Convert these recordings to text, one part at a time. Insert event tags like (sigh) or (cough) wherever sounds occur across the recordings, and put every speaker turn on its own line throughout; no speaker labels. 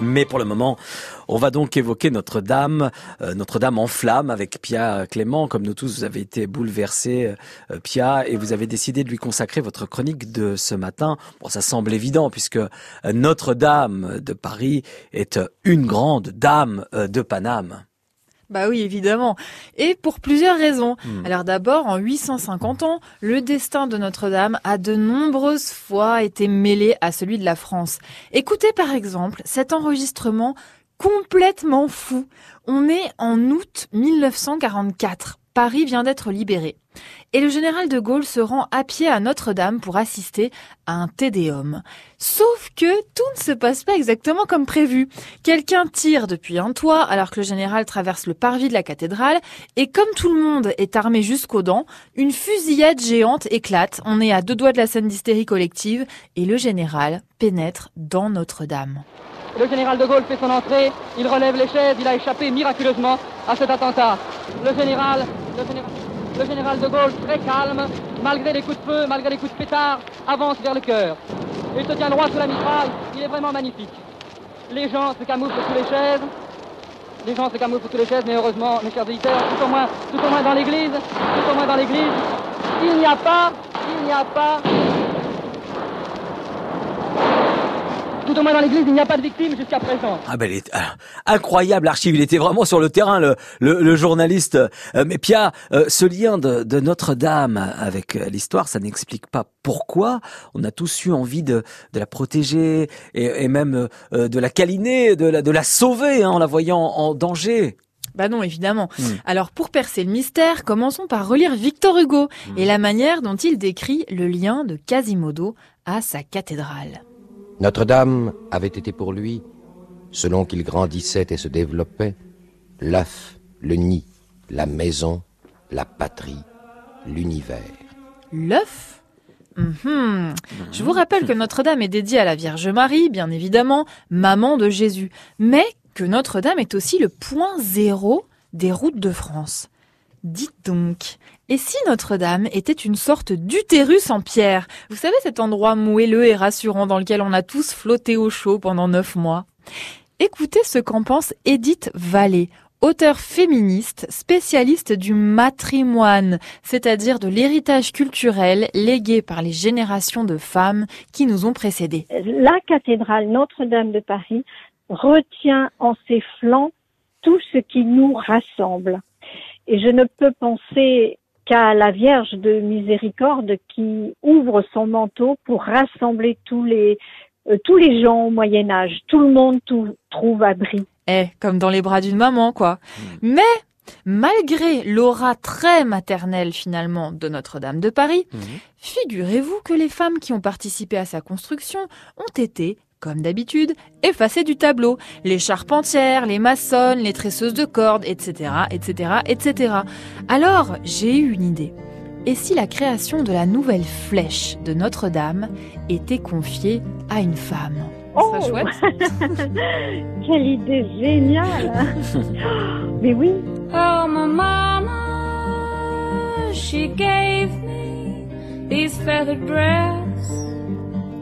Mais pour le moment, on va donc évoquer Notre-Dame, euh, Notre-Dame en flammes avec Pia Clément. Comme nous tous, vous avez été bouleversés, euh, Pia, et vous avez décidé de lui consacrer votre chronique de ce matin. Bon, ça semble évident puisque euh, Notre-Dame de Paris est une grande dame de Paname.
Bah oui, évidemment. Et pour plusieurs raisons. Hmm. Alors d'abord, en 850 ans, le destin de Notre-Dame a de nombreuses fois été mêlé à celui de la France. Écoutez par exemple cet enregistrement complètement fou. On est en août 1944. Paris vient d'être libéré. Et le général de Gaulle se rend à pied à Notre-Dame pour assister à un tédéum. Sauf que tout ne se passe pas exactement comme prévu. Quelqu'un tire depuis un toit alors que le général traverse le parvis de la cathédrale et comme tout le monde est armé jusqu'aux dents, une fusillade géante éclate. On est à deux doigts de la scène d'hystérie collective et le général pénètre dans Notre-Dame.
Le général de Gaulle fait son entrée, il relève les chaises, il a échappé miraculeusement à cet attentat. Le général, le général, de Gaulle, très calme, malgré les coups de feu, malgré les coups de pétard, avance vers le cœur. Il se tient droit sous la mitraille, il est vraiment magnifique. Les gens se camouflent sous les chaises, les gens se camouflent sous les chaises, mais heureusement, mes chers auditeurs, tout au moins, tout au moins dans l'église, tout au moins dans l'église, il n'y a pas, il n'y a pas tout au moins dans l'église, il n'y a pas de victimes jusqu'à présent.
Ah ben, est, ah, incroyable l'archive. Il était vraiment sur le terrain, le, le, journaliste. Euh, mais Pia, euh, ce lien de, de Notre-Dame avec euh, l'histoire, ça n'explique pas pourquoi on a tous eu envie de, de la protéger et, et même de la câliner, de la, de la sauver hein, en la voyant en danger.
Bah non, évidemment. Hmm. Alors pour percer le mystère, commençons par relire Victor Hugo hmm. et la manière dont il décrit le lien de Quasimodo à sa cathédrale.
Notre-Dame avait été pour lui, selon qu'il grandissait et se développait, l'œuf, le nid, la maison, la patrie, l'univers.
L'œuf? Mhm. Je vous rappelle que Notre-Dame est dédiée à la Vierge Marie, bien évidemment, maman de Jésus, mais que Notre-Dame est aussi le point zéro des routes de France. Dites donc, et si Notre-Dame était une sorte d'utérus en pierre? Vous savez cet endroit moelleux et rassurant dans lequel on a tous flotté au chaud pendant neuf mois? Écoutez ce qu'en pense Edith Vallée, auteure féministe, spécialiste du matrimoine, c'est-à-dire de l'héritage culturel légué par les générations de femmes qui nous ont précédés.
La cathédrale Notre-Dame de Paris retient en ses flancs tout ce qui nous rassemble. Et je ne peux penser qu'à la Vierge de Miséricorde qui ouvre son manteau pour rassembler tous les euh, tous les gens au Moyen Âge. Tout le monde trouve abri.
Eh, comme dans les bras d'une maman, quoi. Hmm. Mais malgré l'aura très maternelle finalement de Notre-Dame de Paris, hmm. figurez-vous que les femmes qui ont participé à sa construction ont été comme d'habitude, effacées du tableau. Les charpentières, les maçonnes, les tresseuses de cordes, etc., etc., etc. Alors, j'ai eu une idée. Et si la création de la nouvelle flèche de Notre-Dame était confiée à une femme?
Oh chouette. (laughs) Quelle idée géniale (laughs) Mais oui. Oh, my mama,
she gave me these feathered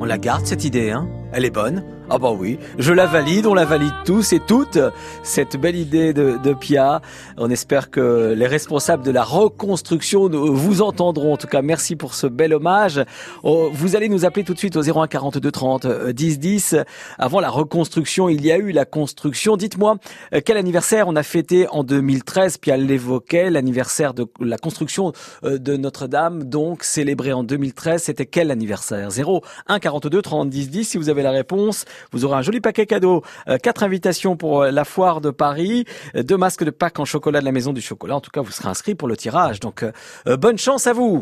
On la garde cette idée, hein? Elle est bonne. Ah bah oui, je la valide, on la valide tous et toutes, cette belle idée de, de Pia. On espère que les responsables de la reconstruction vous entendront. En tout cas, merci pour ce bel hommage. Oh, vous allez nous appeler tout de suite au 01 42 30 10 10. Avant la reconstruction, il y a eu la construction. Dites-moi, euh, quel anniversaire on a fêté en 2013 Pia l'évoquait, l'anniversaire de la construction euh, de Notre-Dame, donc célébré en 2013. C'était quel anniversaire? 01 42 30 10 10 si vous avez la réponse. Vous aurez un joli paquet cadeau, euh, quatre invitations pour euh, la foire de Paris, euh, deux masques de Pâques en chocolat de la Maison du Chocolat. En tout cas, vous serez inscrit pour le tirage. Donc, bonne chance à vous